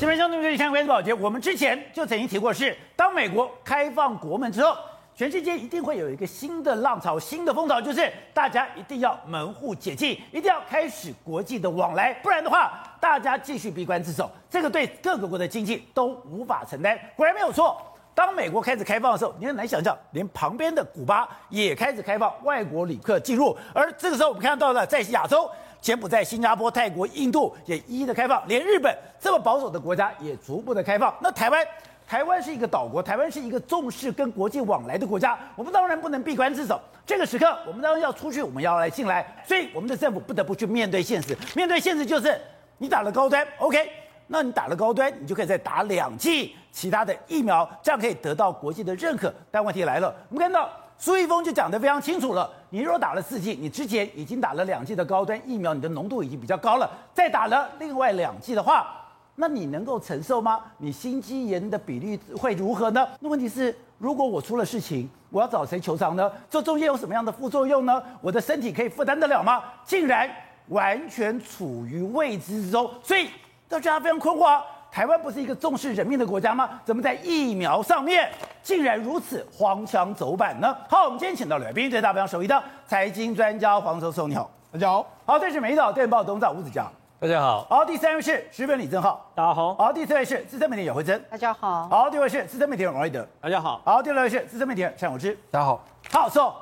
这边相对于相关的保洁，我们之前就曾经提过是，是当美国开放国门之后，全世界一定会有一个新的浪潮、新的风潮，就是大家一定要门户解禁，一定要开始国际的往来，不然的话，大家继续闭关自守，这个对各个国的经济都无法承担。果然没有错，当美国开始开放的时候，你很难想象，连旁边的古巴也开始开放外国旅客进入，而这个时候我们看到了在亚洲。柬埔寨、新加坡、泰国、印度也一一的开放，连日本这么保守的国家也逐步的开放。那台湾，台湾是一个岛国，台湾是一个重视跟国际往来的国家，我们当然不能闭关自守。这个时刻，我们当然要出去，我们要来进来，所以我们的政府不得不去面对现实。面对现实就是，你打了高端，OK，那你打了高端，你就可以再打两剂其他的疫苗，这样可以得到国际的认可。但问题来了，我们看到。苏一峰就讲得非常清楚了，你如果打了四剂，你之前已经打了两剂的高端疫苗，你的浓度已经比较高了，再打了另外两剂的话，那你能够承受吗？你心肌炎的比例会如何呢？那问题是，如果我出了事情，我要找谁求偿呢？这中间有什么样的副作用呢？我的身体可以负担得了吗？竟然完全处于未知之中，所以大家非常困惑。台湾不是一个重视人命的国家吗？怎么在疫苗上面竟然如此荒腔走板呢？好，我们今天请到了来宾，最大非常熟悉的财经专家黄教授，你好，大家好。好，这是《美丽岛电报》董事长吴子嘉，大家好。好，第三位是时分李正浩，大家好。好，第四位是资深媒体姚慧珍，大家好。好，第五位是资深媒体人王瑞德，大家好。好，第六位是资深媒体人蔡永之，大家好。好，说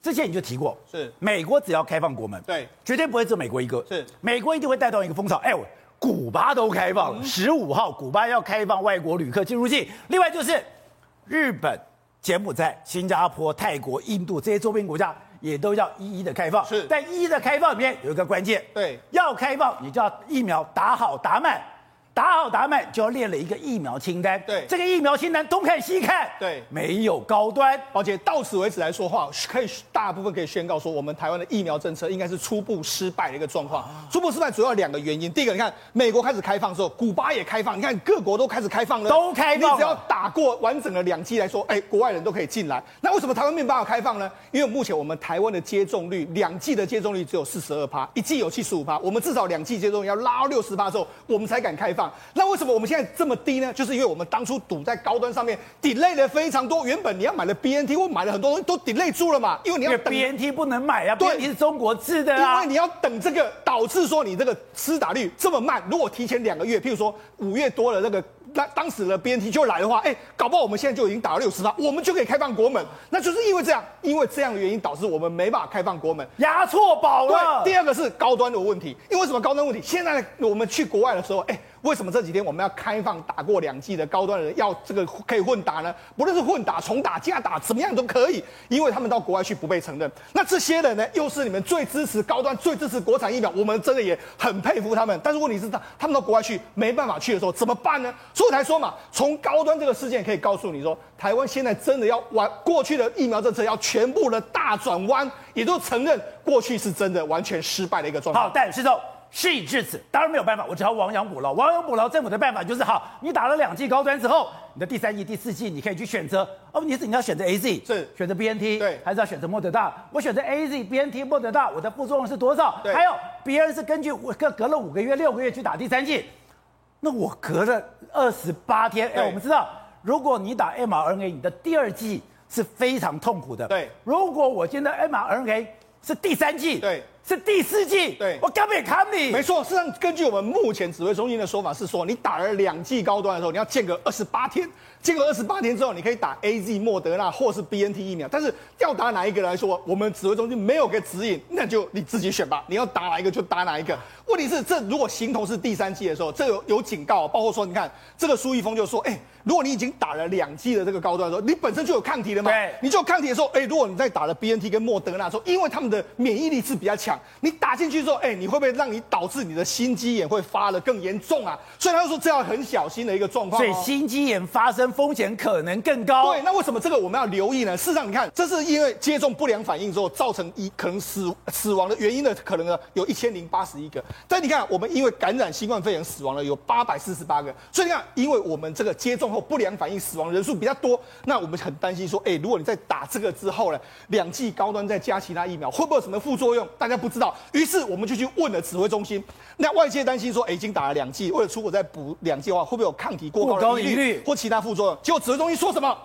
之前你就提过，是美国只要开放国门，对，绝对不会只有美国一个，是美国一定会带动一个风潮。哎，我。古巴都开放了，十五号古巴要开放外国旅客进入境。另外就是日本、柬埔寨、新加坡、泰国、印度这些周边国家也都要一一的开放。是，但一一的开放里面有一个关键，对，要开放你就要疫苗打好打满。打好打满就要列了一个疫苗清单，对，这个疫苗清单东看西看，对，没有高端，而且到此为止来说话，可以大部分可以宣告说，我们台湾的疫苗政策应该是初步失败的一个状况。初步失败主要两个原因，第一个，你看美国开始开放之后，古巴也开放，你看各国都开始开放了，都开放，你只要打过完整的两剂来说，哎，国外人都可以进来。那为什么台湾没办法开放呢？因为目前我们台湾的接种率，两剂的接种率只有四十二趴，一剂有七十五趴，我们至少两剂接种要拉到六十趴之后，我们才敢开放。那为什么我们？现在这么低呢，就是因为我们当初赌在高端上面，delay 了非常多。原本你要买的 BNT，我买了很多东西都 delay 住了嘛，因为你要等 BNT 不能买啊，对，BNT 是中国制的啊，因为你要等这个，导致说你这个施打率这么慢。如果提前两个月，譬如说五月多了那个。那当时的 BNT 就来的话，哎，搞不好我们现在就已经打了六十趴，我们就可以开放国门。那就是因为这样，因为这样的原因导致我们没办法开放国门，押错宝了。对，第二个是高端的问题，因为什么高端问题？现在我们去国外的时候，哎，为什么这几天我们要开放打过两剂的高端人要这个可以混打呢？不论是混打、重打、加打，怎么样都可以，因为他们到国外去不被承认。那这些人呢，又是你们最支持高端、最支持国产疫苗，我们真的也很佩服他们。但是问题是，他他们到国外去没办法去的时候怎么办呢？所以才说嘛，从高端这个事件可以告诉你说，台湾现在真的要完过去的疫苗政策要全部的大转弯，也就承认过去是真的完全失败的一个状态。好，但是说事已至此，当然没有办法，我只好亡羊补牢。亡羊补牢，政府的办法就是：好，你打了两剂高端之后，你的第三剂、第四剂你可以去选择。哦，问题是你要选择 A Z，是选择 B N T，对，还是要选择莫德大？我选择 A Z、B N T、莫德大，我的副作用是多少？对，还有别人是根据我隔隔了五个月、六个月去打第三剂。那我隔了二十八天，哎，我们知道，如果你打 mRNA，你的第二剂是非常痛苦的。对，如果我现在 mRNA 是第三剂，对，是第四季，对，我根本看你。没错，事实上根据我们目前指挥中心的说法是说，你打了两季高端的时候，你要间隔二十八天。经过二十八天之后，你可以打 A Z、莫德纳或是 B N T 疫苗，但是要打哪一个来说，我们指挥中心没有给指引，那就你自己选吧。你要打哪一个就打哪一个。问题是，这如果形同是第三季的时候，这有有警告，包括说，你看这个苏一峰就说，哎，如果你已经打了两剂的这个高端的时候，你本身就有抗体了嘛？对，你就有抗体的时候，哎，如果你在打了 B N T 跟莫德纳的时候，因为他们的免疫力是比较强，你打进去之后，哎，你会不会让你导致你的心肌炎会发的更严重啊？所以他就说这要很小心的一个状况。所以心肌炎发生风险可能。更高。对，那为什么这个我们要留意呢？事实上，你看，这是因为接种不良反应之后造成一可能死死亡的原因的可能呢，有一千零八十一个。但你看，我们因为感染新冠肺炎死亡了有八百四十八个，所以你看，因为我们这个接种后不良反应死亡人数比较多，那我们很担心说，哎，如果你在打这个之后呢，两剂高端再加其他疫苗，会不会有什么副作用？大家不知道。于是我们就去问了指挥中心。那外界担心说，哎，已经打了两剂，为了出国再补两剂的话，会不会有抗体过高的疑虑或其他副作用？结果指挥中心说什么？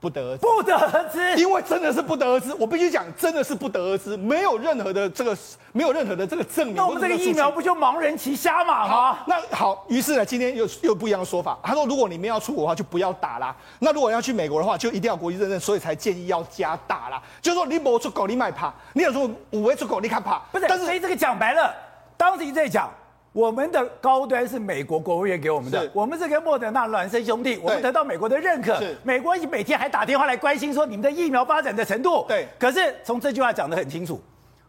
不得而知，不得而知，因为真的是不得而知。我必须讲，真的是不得而知，没有任何的这个，没有任何的这个证明。那我们这个疫苗不就盲人骑瞎马吗？那好，于是呢，今天又又不一样的说法。他说，如果你们要出国的话，就不要打啦。那如果要去美国的话，就一定要国际认证，所以才建议要加打啦。就是说，你没出国，你买怕；你有说五位出国，你看怕。不是，但是所以这个讲白了，当时在讲。我们的高端是美国国务院给我们的，我们是跟莫德纳孪生兄弟，我们得到美国的认可。美国每天还打电话来关心说你们的疫苗发展的程度。对，可是从这句话讲得很清楚，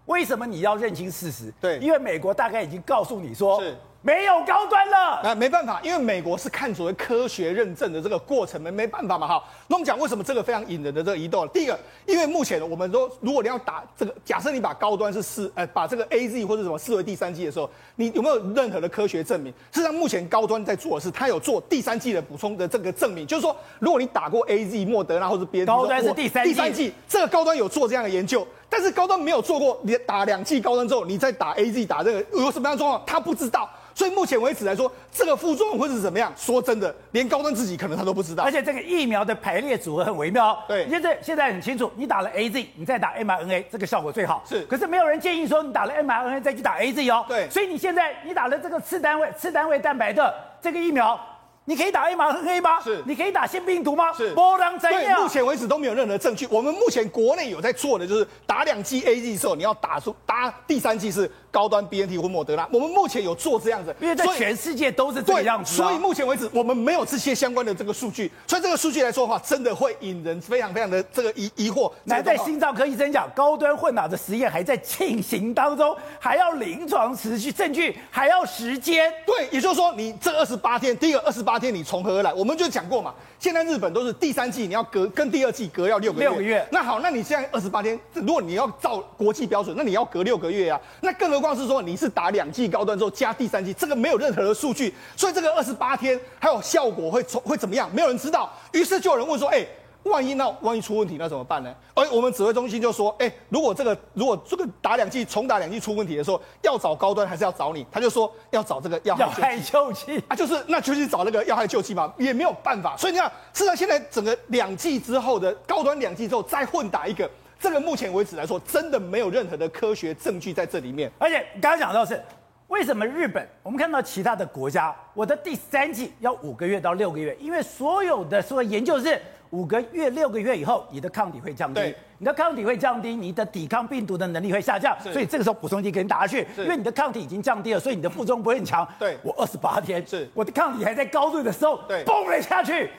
为什么你要认清事实？对，因为美国大概已经告诉你说。没有高端了，那没办法，因为美国是看所谓科学认证的这个过程，没没办法嘛，哈。那我们讲为什么这个非常引人的这个移动？第一个，因为目前我们说，如果你要打这个，假设你把高端是视，呃，把这个 A Z 或者什么视为第三季的时候，你有没有任何的科学证明？事实上，目前高端在做的是，它有做第三季的补充的这个证明，就是说，如果你打过 A Z、莫德纳或者别的，高端是第三季，第三剂，这个高端有做这样的研究，但是高端没有做过，你打两剂高端之后，你再打 A Z 打这个有什么样的状况，他不知道。所以目前为止来说，这个副作用会是怎么样？说真的，连高端自己可能他都不知道。而且这个疫苗的排列组合很微妙。对，现在现在很清楚，你打了 AZ，你再打 mRNA，这个效果最好。是，可是没有人建议说你打了 mRNA 再去打 AZ 哦。对，所以你现在你打了这个次单位次单位蛋白的这个疫苗。你可以打 mRNA 吗？是，你可以打腺病毒吗？是，波浪怎样？对，目前为止都没有任何证据。我们目前国内有在做的就是打两剂 AZ 的时候，你要打出打第三剂是高端 BNT 或莫德拉。我们目前有做这样子，因为在全世界都是这个样子。所以目前为止我们没有这些相关的这个数据。所以这个数据来说的话，真的会引人非常非常的这个疑疑惑。来，在心脏科医生讲，高端混脑的实验还在进行当中，还要临床持续证据，还要时间。对，也就是说，你这二十八天，第一个二十八天你从何而来？我们就讲过嘛，现在日本都是第三季，你要隔跟第二季隔要六个月。六个月。那好，那你现在二十八天，如果你要照国际标准，那你要隔六个月啊。那更何况是说你是打两剂高端之后加第三剂，这个没有任何的数据，所以这个二十八天还有效果会会怎么样？没有人知道。于是就有人问说，哎。万一那万一出问题那怎么办呢？而我们指挥中心就说，哎，如果这个如果这个打两剂重打两剂出问题的时候，要找高端还是要找你？他就说要找这个要害救济啊，就是那就去找那个要害救济嘛，也没有办法。所以你看，事实上现在整个两剂之后的高端两剂之后再混打一个，这个目前为止来说，真的没有任何的科学证据在这里面。而且刚刚讲到是为什么日本，我们看到其他的国家，我的第三季要五个月到六个月，因为所有的说研究是。五个月、六个月以后，你的抗体会降低，你的抗体会降低，你的抵抗病毒的能力会下降，所以这个时候补充剂给你打下去，因为你的抗体已经降低了，所以你的副作用不会很强。对，我二十八天，是我的抗体还在高度的时候，对，嘣了下去，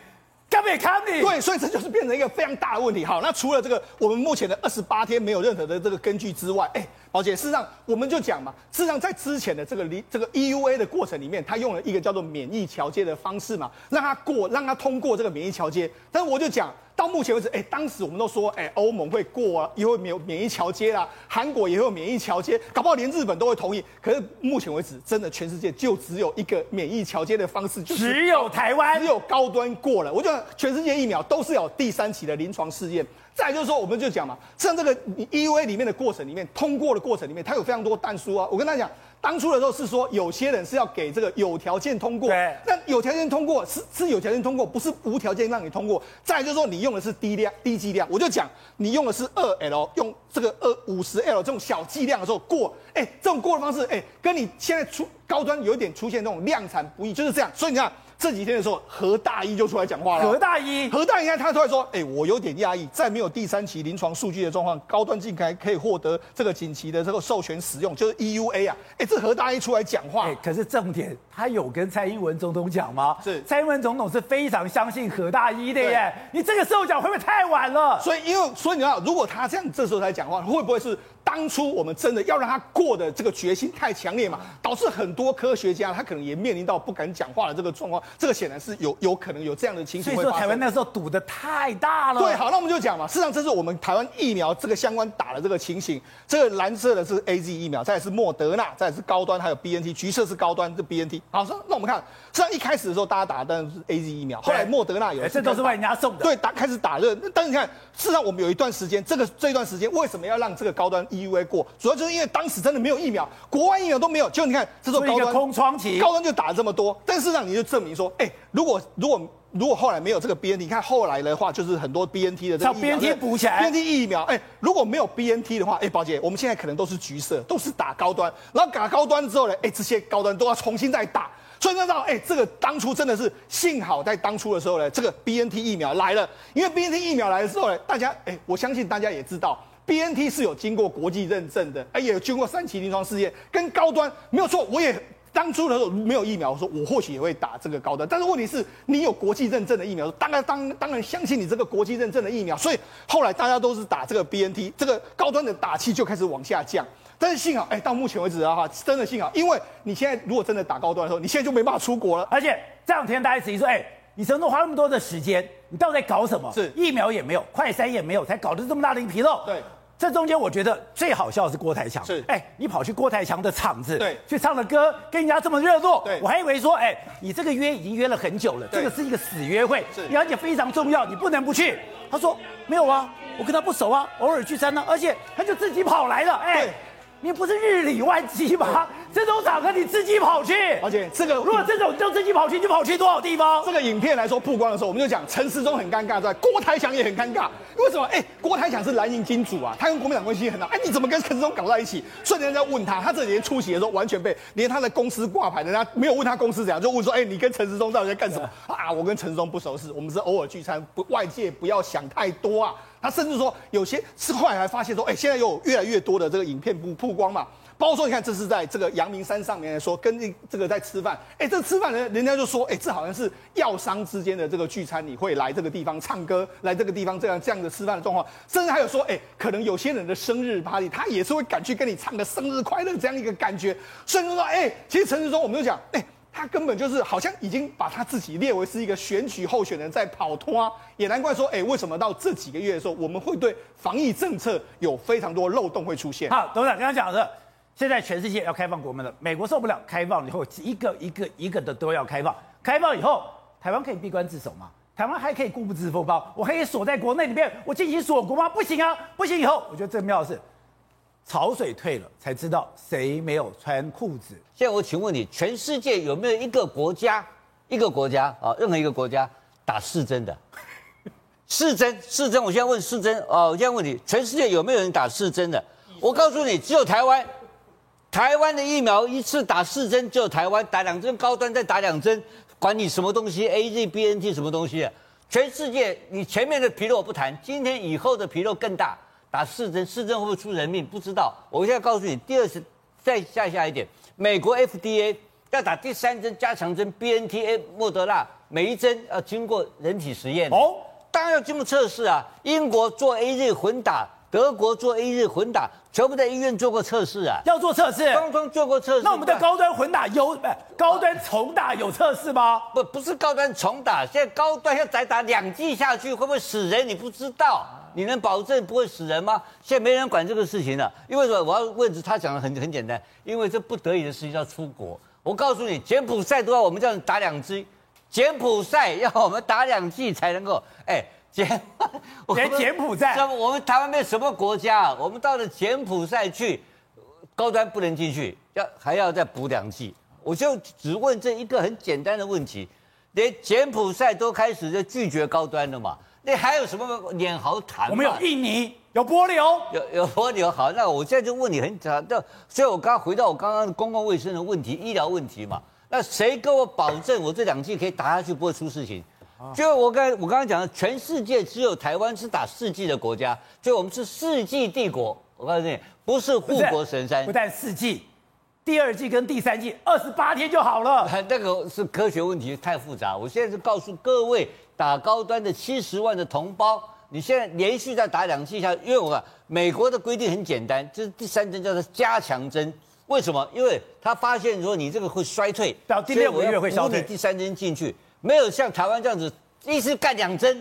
干没抗你？对，所以这就是变成一个非常大的问题。好，那除了这个，我们目前的二十八天没有任何的这个根据之外，哎。宝姐事实上，我们就讲嘛，事实上在之前的这个离这个 EUA 的过程里面，他用了一个叫做免疫桥接的方式嘛，让他过，让他通过这个免疫桥接。但是我就讲到目前为止，哎，当时我们都说，哎，欧盟会过啊，也会免免疫桥接啦，韩国也会有免疫桥接，搞不好连日本都会同意。可是目前为止，真的全世界就只有一个免疫桥接的方式，就是只有台湾，只有高端过了。我觉得全世界疫苗都是有第三期的临床试验。再就是说，我们就讲嘛，像这个 EUA 里面的过程里面，通过的过程里面，它有非常多弹书啊。我跟大家讲，当初的时候是说，有些人是要给这个有条件通过，对，那有条件通过是是有条件通过，不是无条件让你通过。再就是说，你用的是低量低剂量，我就讲你用的是二 L，用这个二五十 L 这种小剂量的时候过，哎，这种过的方式，哎，跟你现在出高端有一点出现那种量产不易，就是这样。所以你看。这几天的时候，何大一就出来讲话了。何大一，何大一，他突然说：“哎、欸，我有点讶异，在没有第三期临床数据的状况，高端进开可以获得这个紧急的这个授权使用，就是 EUA 啊。欸”哎，这何大一出来讲话，哎，可是重点，他有跟蔡英文总统讲吗？是，蔡英文总统是非常相信何大一的耶。你这个时候讲会不会太晚了？所以，因为所以你知道，如果他这样这时候才讲话，会不会是？当初我们真的要让他过的这个决心太强烈嘛，导致很多科学家他可能也面临到不敢讲话的这个状况，这个显然是有有可能有这样的情形。所以说台湾那时候赌的太大了。对，好，那我们就讲嘛，事实上这是我们台湾疫苗这个相关打的这个情形。这个蓝色的是 AZ 疫苗，再是莫德纳，再是高端，还有 BNT，橘色是高端，这 BNT。好，那我们看，实际上一开始的时候大家打的当然是 AZ 疫苗，后来莫德纳有，这都是外人家送的。对，打开始打热，但是你看，事实上我们有一段时间，这个这一段时间为什么要让这个高端 EUA 过，主要就是因为当时真的没有疫苗，国外疫苗都没有，就你看这种高端空窗期，高端就打了这么多，但事实上你就证明说，哎，如果如果如果后来没有这个 BNT，你看后来的话就是很多 BNT 的这个疫苗 BNT 补起来，BNT 疫苗，哎，如果没有 BNT 的话，哎，宝姐，我们现在可能都是橘色，都是打高端，然后打高端之后呢，哎，这些高端都要重新再打。所以那到，哎，这个当初真的是幸好在当初的时候呢，这个 BNT 疫苗来了。因为 BNT 疫苗来的时候呢，大家，哎，我相信大家也知道，BNT 是有经过国际认证的，哎，也有经过三期临床试验，跟高端没有错。我也当初的时候没有疫苗，我说我或许也会打这个高端。但是问题是，你有国际认证的疫苗，当然当当然相信你这个国际认证的疫苗。所以后来大家都是打这个 BNT，这个高端的打气就开始往下降。但是幸好，哎，到目前为止的话，真的幸好，因为你现在如果真的打高端的时候，你现在就没办法出国了。而且这两天大家质疑说，哎，你承诺花那么多的时间？你到底在搞什么？是疫苗也没有，快筛也没有，才搞得这么大的一个纰漏。对，这中间我觉得最好笑的是郭台强。是，哎，你跑去郭台强的场子，对，去唱了歌，跟人家这么热络，对，我还以为说，哎，你这个约已经约了很久了，这个是一个死约会，是，而且非常重要，你不能不去。他说没有啊，我跟他不熟啊，偶尔聚餐呢，而且他就自己跑来了，哎。你不是日理万机吗？这种场合你自己跑去，而且这个如果这种就自己跑去，就跑去多少地方？这个影片来说曝光的时候，我们就讲陈时中很尴尬，在，郭台强也很尴尬。为什么？哎，郭台强是蓝营金主啊，他跟国民党关系很好。哎，你怎么跟陈时中搞在一起？瞬间在问他，他这几天出席的时候，完全被连他的公司挂牌，人家没有问他公司怎样，就问说，哎，你跟陈时中到底在干什么？啊，我跟陈时中不熟识，我们是偶尔聚餐，不外界不要想太多啊。他甚至说，有些是后来还发现说，哎，现在有越来越多的这个影片不曝光嘛，包括说，你看这是在这个阳明山上面说跟这个在吃饭，哎，这吃饭人人家就说，哎，这好像是药商之间的这个聚餐，你会来这个地方唱歌，来这个地方这样这样的吃饭的状况，甚至还有说，哎，可能有些人的生日 party，他也是会赶去跟你唱个生日快乐这样一个感觉，所以说，哎，其实陈时中我们就讲，哎。他根本就是好像已经把他自己列为是一个选举候选人，在跑脱啊，也难怪说，哎，为什么到这几个月的时候，我们会对防疫政策有非常多漏洞会出现？好，董事长刚刚讲的，现在全世界要开放国门了，美国受不了，开放以后一个一个一个的都要开放，开放以后，台湾可以闭关自守吗？台湾还可以固步自封吗？我可以锁在国内里面，我进行锁国吗？不行啊，不行以后，我觉得最妙的是。潮水退了，才知道谁没有穿裤子。现在我请问你，全世界有没有一个国家，一个国家啊，任何一个国家打四针的？四针，四针。我现在问四针啊，我现在问你，全世界有没有人打四针的？我告诉你，只有台湾。台湾的疫苗一次打四针，只有台湾打两针，高端再打两针，管你什么东西，A Z B N T 什么东西啊？全世界，你前面的纰漏我不谈，今天以后的纰漏更大。打四针，四针会不会出人命？不知道。我现在告诉你，第二次再下下一点，美国 FDA 要打第三针加强针，BNT、莫德纳，每一针要经过人体实验。哦，当然要经过测试啊。英国做 A 日混打，德国做 A 日混打，全部在医院做过测试啊。要做测试，双双做过测试。那我们的高端混打有，高端重打有测试吗？不，不是高端重打，现在高端要再打两剂下去，会不会死人？你不知道。你能保证不会死人吗？现在没人管这个事情了，因为什么我要问，他讲的很很简单，因为这不得已的事情要出国。我告诉你，柬埔寨都要我们这样打两剂，柬埔寨要我们打两剂才能够。哎，柬，连柬埔寨，我们台湾没有什么国家啊？我们到了柬埔寨去，高端不能进去，要还要再补两剂。我就只问这一个很简单的问题，连柬埔寨都开始就拒绝高端了嘛？那还有什么脸好谈？我们有印尼，有波流，有有波流。好，那我现在就问你很简单，所以我刚刚回到我刚刚的公共卫生的问题、医疗问题嘛。那谁跟我保证我这两剂可以打下去不会出事情？就我刚我刚刚讲的，全世界只有台湾是打四剂的国家，所以我们是四剂帝国。我告诉你，不是护国神山，不但四剂，第二季跟第三季二十八天就好了。那个是科学问题，太复杂。我现在是告诉各位。打高端的七十万的同胞，你现在连续在打两剂下，因为我看美国的规定很简单，就是第三针叫做加强针。为什么？因为他发现说你这个会衰退，到第六个月会消退。第三针进去，没有像台湾这样子一次干两针。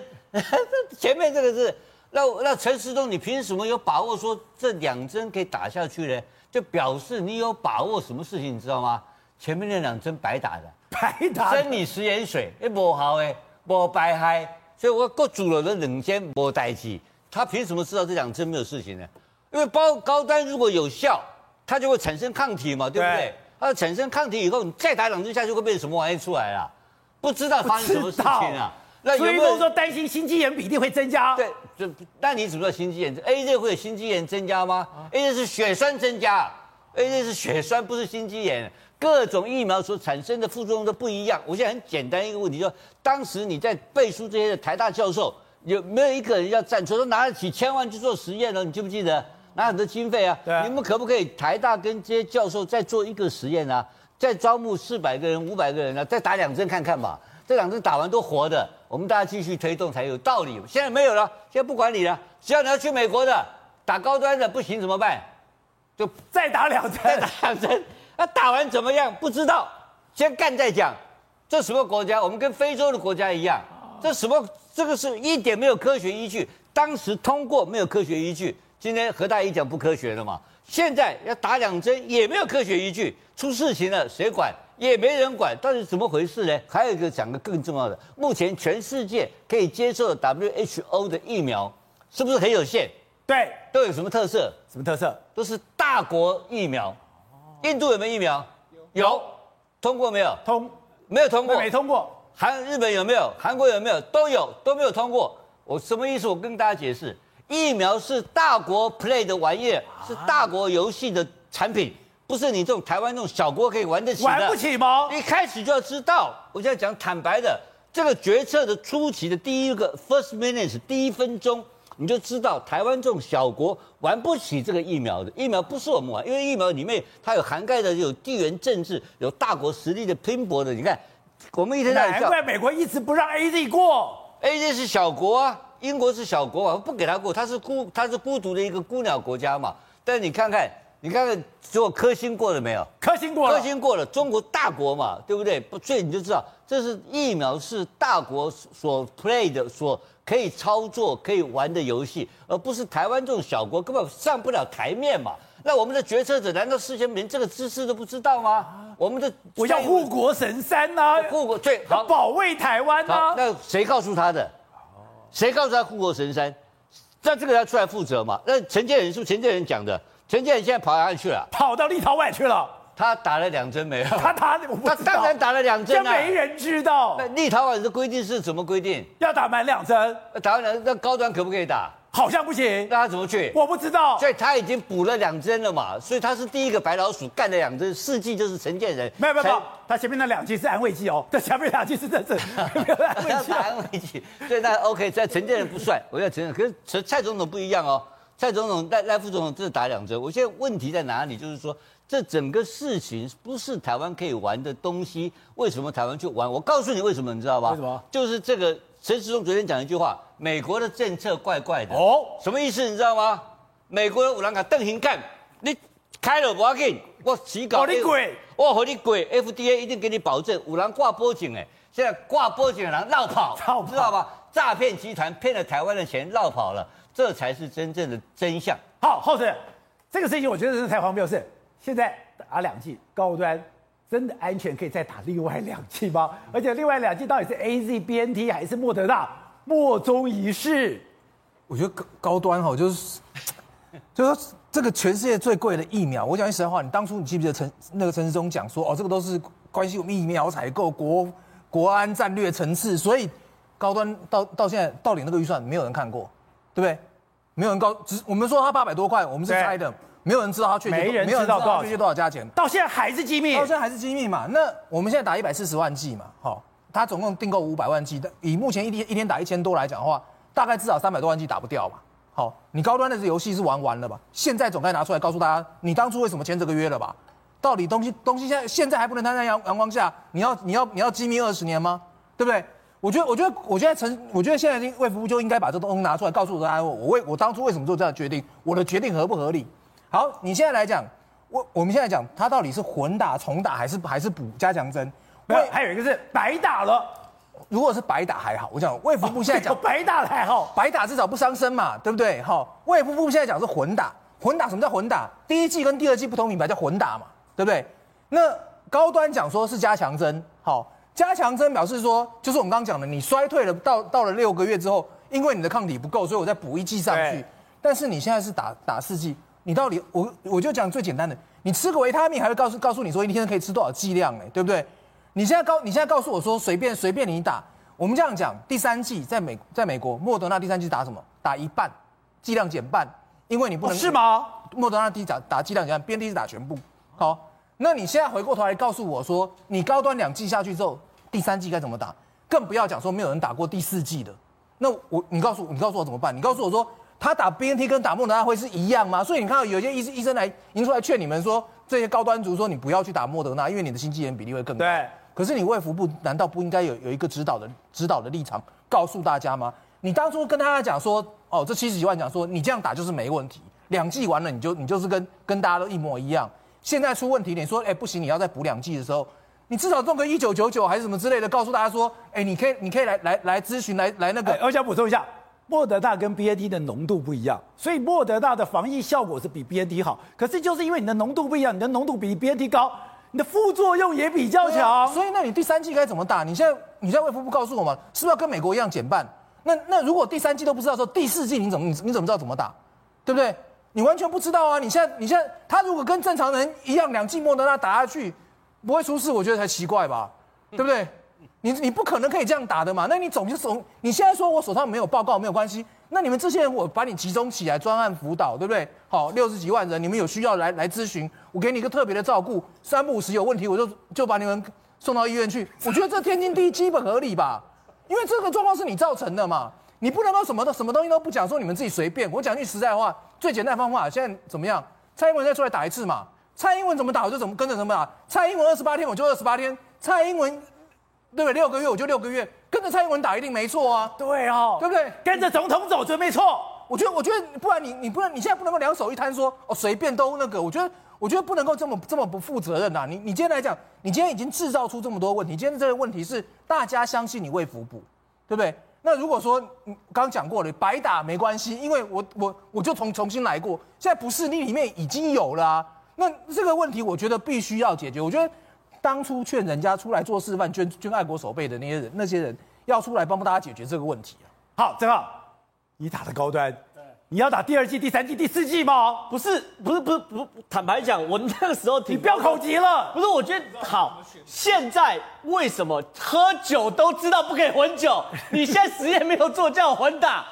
前面这个是，那那陈时中，你凭什么有把握说这两针可以打下去呢？就表示你有把握什么事情，你知道吗？前面那两针白打的，白打，生米食盐水，哎，不好哎。不白嗨，所以我各组了的冷间无代志，他凭什么知道这两针没有事情呢？因为包高端如果有效，它就会产生抗体嘛，对不对？对它产生抗体以后，你再打两针下去会变成什么玩意出来了？不知道发生什么事情啊？那有没有说担心心肌炎比例会增加？对，就那你怎么知道心肌炎？A Z 会有心肌炎增加吗？A Z 是血栓增加，A Z 是血栓，不是心肌炎。各种疫苗所产生的副作用都不一样。我现在很简单一个问题，就当时你在背书这些的台大教授，有没有一个人要站出来，拿了几千万去做实验呢？你记不记得？拿很多经费啊？对啊。你们可不可以台大跟这些教授再做一个实验啊？再招募四百个人、五百个人啊，再打两针看看吧。这两针打完都活的，我们大家继续推动才有道理。现在没有了，现在不管你了。只要你要去美国的，打高端的不行怎么办？就再打两针，再打两针。那打完怎么样？不知道，先干再讲。这什么国家？我们跟非洲的国家一样。这什么？这个是一点没有科学依据。当时通过没有科学依据，今天何大一讲不科学了嘛？现在要打两针也没有科学依据，出事情了谁管？也没人管，到底怎么回事呢？还有一个讲个更重要的，目前全世界可以接受 WHO 的疫苗，是不是很有限？对，都有什么特色？什么特色？都是大国疫苗。印度有没有疫苗？有，有，通过没有？通，没有通过，没通过。韩日本有没有？韩国有没有？都有，都没有通过。我什么意思？我跟大家解释，疫苗是大国 play 的玩意儿，是大国游戏的产品，不是你这种台湾这种小国可以玩得起的。玩不起吗？一开始就要知道，我现在讲坦白的，这个决策的初期的第一个 first minutes 第一分钟。你就知道台湾这种小国玩不起这个疫苗的，疫苗不是我们玩，因为疫苗里面它有涵盖的有地缘政治，有大国实力的拼搏的。你看，我们一天到晚难怪美国一直不让 AZ 过，AZ 是小国啊，英国是小国啊，不给他过，他是孤他是孤独的一个孤鸟国家嘛。但是你看看，你看看，最后科兴过了没有？科兴过了，科兴过了，中国大国嘛，对不对？不，所以你就知道，这是疫苗是大国所 play 的所。可以操作、可以玩的游戏，而不是台湾这种小国根本上不了台面嘛。那我们的决策者难道事先连这个知识都不知道吗？我们的我要护国神山呐、啊，护国最好保卫台湾呐、啊。那谁告诉他的？谁告诉他护国神山？那这个要出来负责嘛？那陈建仁是陈建仁讲的，陈建仁现在跑哪里去了？跑到立陶宛去了。他打了两针没有？他打，他当然打了两针啊！没人知道。那立陶宛的规定是怎么规定？要打满两针。打完两针，那高端可不可以打？好像不行。那他怎么去？我不知道。所以他已经补了两针了嘛？所以他是第一个白老鼠干了两针，四剂就是陈建仁。没有没有没有，他前面那两剂是安慰剂哦，这前面两剂是真正 没有安慰剂。安慰剂。所以那 OK，在陈建仁不算，我要承认。可是蔡总统不一样哦，蔡总统赖赖副总统这是打两折。我现在问题在哪里？就是说。这整个事情不是台湾可以玩的东西，为什么台湾去玩？我告诉你为什么，你知道吧？为什么？就是这个陈时中昨天讲一句话，美国的政策怪怪的哦，什么意思？你知道吗？美国的五郎卡邓行干，你开了不要紧，我起稿，你鬼，我和你鬼，FDA 一定给你保证，五郎挂波警哎，现在挂波警的人绕跑，跑知道吧？诈骗集团骗了台湾的钱绕跑了，这才是真正的真相。好，浩生，这个事情我觉得真是太荒谬，是。现在打两剂高端，真的安全可以再打另外两剂吗？而且另外两剂到底是 A Z B N T 还是莫德纳？莫衷一是。我觉得高高端哈，就是，就是说这个全世界最贵的疫苗。我讲句实在话，你当初你记不记得陈那个陈时中讲说，哦，这个都是关系我们疫苗采购国国安战略层次，所以高端到到现在到底那个预算没有人看过，对不对？没有人告，只我们说他八百多块，我们是猜的。没有人知道他确切，没人知道确切多少价钱，到现在还是机密，到现在还是机密嘛？那我们现在打一百四十万剂嘛，好，他总共订购五百万剂，以目前一天一天打一千多来讲的话，大概至少三百多万剂打不掉嘛。好，你高端的这游戏是玩完了吧？现在总该拿出来告诉大家，你当初为什么签这个约了吧？到底东西东西现在现在还不能摊在阳阳光下，你要你要你要机密二十年吗？对不对？我觉得我觉得我现在陈，我觉得现在卫福部就应该把这东西拿出来告诉大家，我为我当初为什么做这样的决定，我的决定合不合理？好，你现在来讲，我我们现在讲，它到底是混打、重打还是还是补加强针？没有，还有一个是白打了。如果是白打还好，我讲卫福部现在讲、哦、白打还好，白打至少不伤身嘛，对不对？好，卫福部现在讲是混打，混打什么叫混打？第一季跟第二季不同品牌叫混打嘛，对不对？那高端讲说是加强针，好，加强针表示说就是我们刚刚讲的，你衰退了到到了六个月之后，因为你的抗体不够，所以我再补一剂上去。但是你现在是打打四剂，你到底我我就讲最简单的，你吃个维他命还会告诉告诉你说一天可以吃多少剂量呢？对不对？你现在告你现在告诉我说随便随便你打，我们这样讲，第三剂在美在美国莫德纳第三剂打什么？打一半，剂量减半，因为你不能、哦、是吗？莫德纳第打打剂量减半，BNT 是打全部。好，那你现在回过头来告诉我说，你高端两剂下去之后，第三剂该怎么打？更不要讲说没有人打过第四剂的。那我你告诉我，你告诉我怎么办？你告诉我说他打 BNT 跟打莫德纳会是一样吗？所以你看到有些医医生来，已经出来劝你们说，这些高端族说你不要去打莫德纳，因为你的心肌炎比例会更高。对。可是你卫福部难道不应该有有一个指导的指导的立场，告诉大家吗？你当初跟大家讲说，哦，这七十几万讲说你这样打就是没问题，两剂完了你就你就是跟跟大家都一模一样。现在出问题，你说哎不行，你要再补两剂的时候，你至少弄个一九九九还是什么之类的，告诉大家说，哎，你可以你可以来来来咨询，来来那个。我想补充一下，莫德纳跟 B A T 的浓度不一样，所以莫德纳的防疫效果是比 B A T 好。可是就是因为你的浓度不一样，你的浓度比 B A T 高，你的副作用也比较强。所以那你第三季该怎么打？你现在你现在卫福部告诉我们，是不是要跟美国一样减半？那那如果第三季都不知道说第四季你怎么你你怎么知道怎么打？对不对？你完全不知道啊！你现在，你现在，他如果跟正常人一样，两剂莫德纳打下去，不会出事，我觉得才奇怪吧？对不对？你你不可能可以这样打的嘛？那你总是总，你现在说我手上没有报告没有关系，那你们这些人我把你集中起来专案辅导，对不对？好，六十几万人，你们有需要来来咨询，我给你一个特别的照顾，三不五时有问题我就就把你们送到医院去。我觉得这天经地义，基本合理吧？因为这个状况是你造成的嘛。你不能够什么的什么东西都不讲，说你们自己随便。我讲句实在话，最简单的方法，现在怎么样？蔡英文再出来打一次嘛？蔡英文怎么打我就怎么跟着怎么打。蔡英文二十八天我就二十八天，蔡英文对不对？六个月我就六个月，跟着蔡英文打一定没错啊。对哦，对不对？跟着总统走就没错。我觉得，我觉得不然你你不能，你现在不能够两手一摊说哦随便都那个。我觉得，我觉得不能够这么这么不负责任呐、啊。你你今天来讲，你今天已经制造出这么多问题，今天这个问题是大家相信你卫福部，对不对？那如果说你刚讲过了，白打没关系，因为我我我就重重新来过。现在不是你里面已经有了啊，那这个问题我觉得必须要解决。我觉得当初劝人家出来做示范，捐捐爱国守备的那些人，那些人要出来帮帮大家解决这个问题啊。好，正好你打的高端。你要打第二季、第三季、第四季吗？不是，不是，不是，不。坦白讲，我那个时候挺你不要口急了。不是，我觉得好。现在为什么喝酒都知道不可以混酒？你现在实验没有做，叫我混打？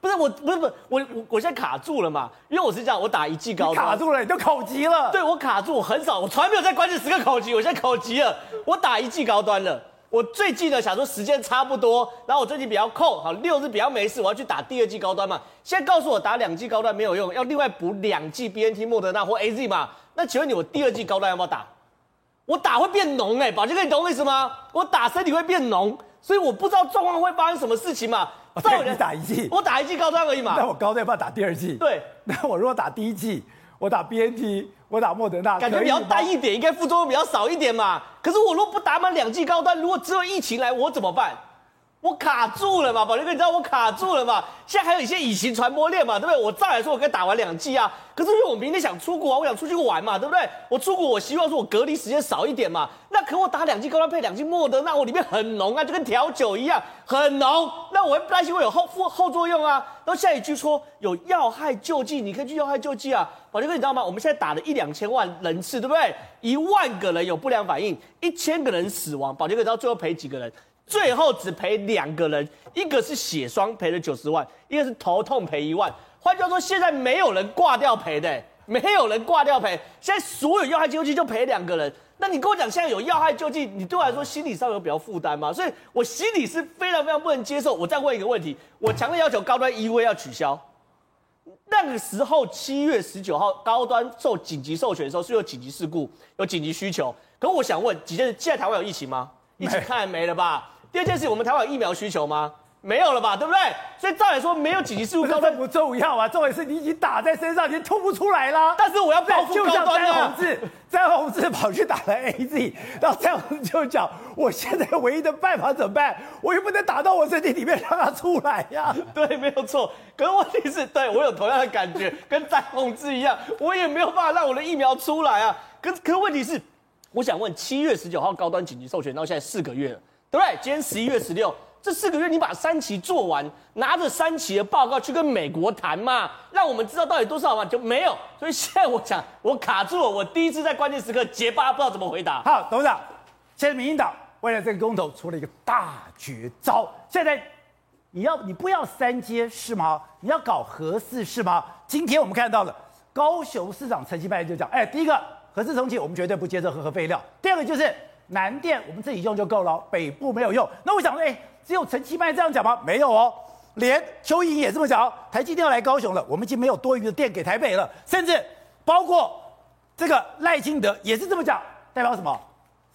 不是，我不是，不是，我我我现在卡住了嘛？因为我是这样，我打一季高端卡住了，你都口急了。对，我卡住，我很少，我从来没有在关键时刻口急，我现在口急了。我打一季高端了。我最近呢，想说时间差不多，然后我最近比较空，好，六日比较没事，我要去打第二季高端嘛。现在告诉我打两季高端没有用，要另外补两季 BNT 莫德纳或 AZ 嘛？那请问你，我第二季高端要不要打？我打会变浓哎、欸，宝杰哥，你懂我意思吗？我打身体会变浓，所以我不知道状况会发生什么事情嘛。照你打一季，我打一季高端而已嘛。那我高端要不要打第二季？对，那我如果打第一季，我打 BNT。我打莫德纳，感觉比较淡一点，应该副作用比较少一点嘛。可是我如果不打满两剂高端，如果只有疫情来，我怎么办？我卡住了嘛，宝杰哥，你知道我卡住了嘛？现在还有一些隐形传播链嘛，对不对？我照来说，我可以打完两剂啊。可是因为我明天想出国啊，我想出去玩嘛，对不对？我出国，我希望说我隔离时间少一点嘛。那可我打两剂高端配两剂莫德那，我里面很浓啊，就跟调酒一样，很浓。那我会担心会有后副后作用啊。然后下一句说有要害救济，你可以去要害救济啊。宝杰哥，你知道吗？我们现在打了一两千万人次，对不对？一万个人有不良反应，一千个人死亡。宝杰哥，你知道最后赔几个人？最后只赔两个人，一个是血栓赔了九十万，一个是头痛赔一万。换句话说，现在没有人挂掉赔的，没有人挂掉赔。现在所有要害救济就赔两个人。那你跟我讲，现在有要害救济，你对我来说心理上有比较负担吗？所以我心里是非常非常不能接受。我再问一个问题，我强烈要求高端一位要取消。那个时候七月十九号高端受紧急授权的时候是有紧急事故，有紧急需求。可我想问几件事：现在台湾有疫情吗？疫情看来没了吧？第二件事，我们台湾有疫苗需求吗？没有了吧，对不对？所以照理说没有紧急事务高端不重要啊，重点是你已经打在身上，已经吐不出来啦。但是我要报复高端啊！詹宏志，詹宏志跑去打了 AZ，然后詹宏志就讲：我现在唯一的办法怎么办？我又不能打到我身体里面让它出来呀、啊。对，没有错。可是问题是，对我有同样的感觉，跟詹宏志一样，我也没有办法让我的疫苗出来啊。可可是问题是，我想问，七月十九号高端紧急授权到现在四个月了。对不对？今天十一月十六，这四个月你把三期做完，拿着三期的报告去跟美国谈嘛，让我们知道到底多少嘛，就没有。所以现在我想，我卡住了，我第一次在关键时刻结巴，不知道怎么回答。好，董事长，现在民进党为了这个公投出了一个大绝招，现在你要你不要三接是吗？你要搞核四是吗？今天我们看到了高雄市长陈其迈就讲，哎，第一个核四重启，我们绝对不接受核核废料；第二个就是南电我们自己用就够了，北部没有用。那我想说，哎。只有陈其迈这样讲吗？没有哦，连邱莹也这么讲。台积电要来高雄了，我们已经没有多余的电给台北了，甚至包括这个赖清德也是这么讲，代表什么？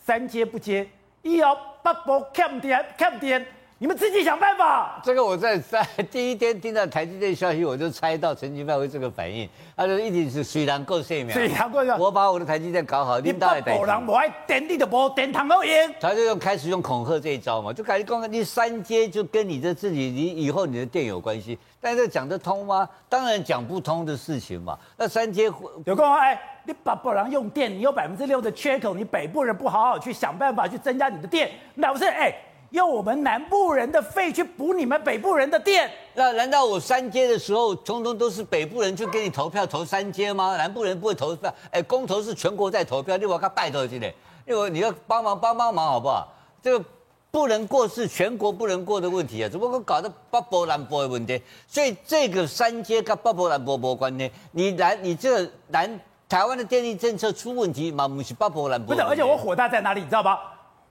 三接不接，一摇八波看不掂，看不掂。你们自己想办法。这个我在在 第一天听到台积电消息，我就猜到陈其迈会这个反应。他就一定是水能够射苗，水能够我把我的台积电搞好，你到底得？不然我爱电力的不电糖而言。他就用开始用恐吓这一招嘛，就开始讲你三阶就跟你的自己，你以后你的电有关系。但是讲得通吗？当然讲不通的事情嘛。那三阶有空哎，你北部人用电，你有百分之六的缺口，你北部人不好好去想办法去增加你的电，那不是哎？用我们南部人的肺去补你们北部人的电，那难道我三阶的时候，通通都是北部人去给你投票投三阶吗？南部人不会投票？哎，公投是全国在投票，你我靠拜托去嘞，因为你要帮忙帮帮忙好不好？这个不能过是全国不能过的问题啊，只不过搞得北部南部的问题，所以这个三阶跟北部南部无关呢。你南你这个南台湾的电力政策出问题嘛，不是南部。不是，而且我火大在哪里，你知道吗？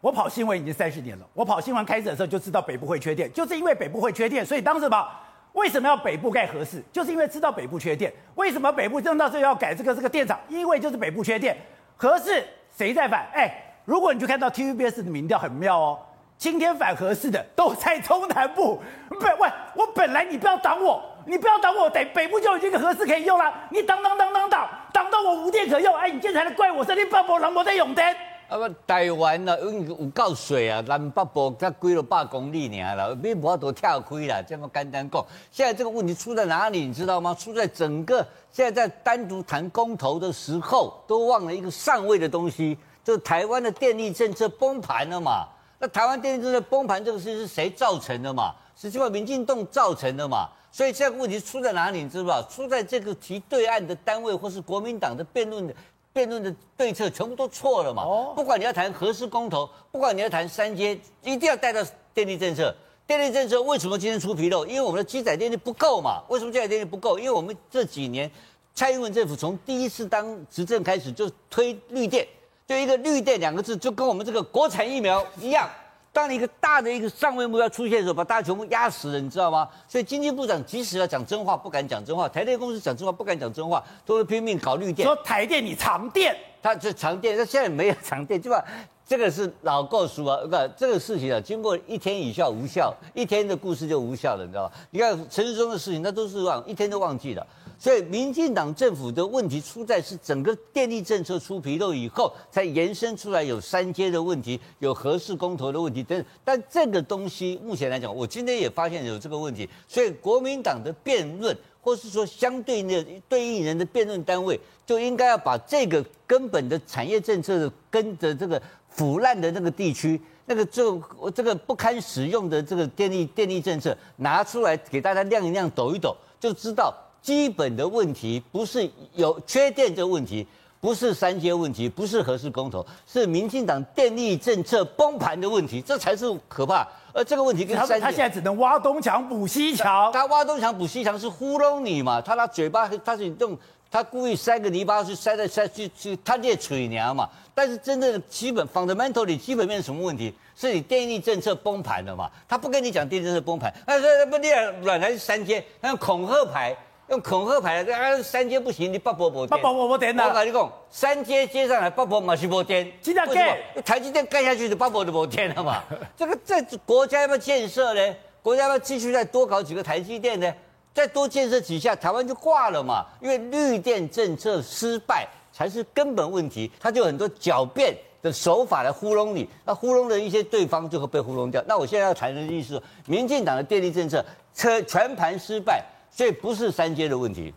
我跑新闻已经三十年了。我跑新闻开始的时候就知道北部会缺电，就是因为北部会缺电，所以当时嘛，为什么要北部盖核四？就是因为知道北部缺电。为什么北部正到这要改这个这个电厂？因为就是北部缺电。核四谁在反？哎，如果你去看到 TVBS 的民调很妙哦，今天反核四的都在中南部。不，喂，我本来你不要挡我，你不要挡我，北北部就有这个核四可以用了。你挡挡挡挡挡，挡到我无电可用。哎，你现在才来怪我，是你北部人没在永登。啊不，台湾呢有有够水啊，南北部才几了百公里尔啦，没无法度跳开啦，这么简单讲。现在这个问题出在哪里，你知道吗？出在整个现在在单独谈公投的时候，都忘了一个上位的东西，就是台湾的电力政策崩盘了嘛。那台湾电力政策崩盘这个事是谁造成的嘛？是这个民进党造成的嘛？所以这个问题出在哪里，你知不知道？出在这个提对岸的单位或是国民党的辩论的。辩论的对策全部都错了嘛？哦，不管你要谈何时公投，不管你要谈三阶，一定要带到电力政策。电力政策为什么今天出纰漏？因为我们的基载电力不够嘛。为什么基载电力不够？因为我们这几年蔡英文政府从第一次当执政开始就推绿电，就一个绿电两个字，就跟我们这个国产疫苗一样。当你一个大的一个上位目标出现的时候，把大家全部压死了，你知道吗？所以经济部长即使要讲真话，不敢讲真话；台电公司讲真话，不敢讲真话，都会拼命搞绿电。说台电你长电，他这长电，他现在没有长电，对吧？这个是老告诉啊，不，这个事情啊，经过一天以效无效，一天的故事就无效了，你知道吧？你看陈时中的事情，那都是忘，一天都忘记了。所以，民进党政府的问题出在是整个电力政策出纰漏以后，才延伸出来有三阶的问题，有核四公投的问题等。但这个东西目前来讲，我今天也发现有这个问题。所以，国民党的辩论，或是说相对的对应人的辩论单位，就应该要把这个根本的产业政策的跟着这个腐烂的那个地区，那个就这个不堪使用的这个电力电力政策拿出来给大家亮一亮、抖一抖，就知道。基本的问题不是有缺电这个问题，不是三阶问题，不是核四公投，是民进党电力政策崩盘的问题，这才是可怕。而这个问题跟三接，他现在只能挖东墙补西墙。他挖东墙补西墙是糊弄你嘛？他拿嘴巴，他是用他故意塞个泥巴去塞在塞去去他这嘴娘嘛？但是真正的基本 fundamentally 基本面是什么问题？是你电力政策崩盘了嘛？他不跟你讲电力政策崩盘，那那不，你软来三阶，他用恐吓牌。用恐吓牌来，啊，三阶不行，你北部没电。北部没电了。我跟你讲，三阶接上来，北部嘛是没电。真的假？台积电盖下去，就北部就没电了嘛。这个在国家要不要建设呢？国家要不要继续再多搞几个台积电呢？再多建设几下，台湾就挂了嘛。因为绿电政策失败才是根本问题，它就很多狡辩的手法来糊弄你，那糊弄的一些对方就会被糊弄掉。那我现在要谈的意思，民进党的电力政策车全盘失败。这不是三阶的问题。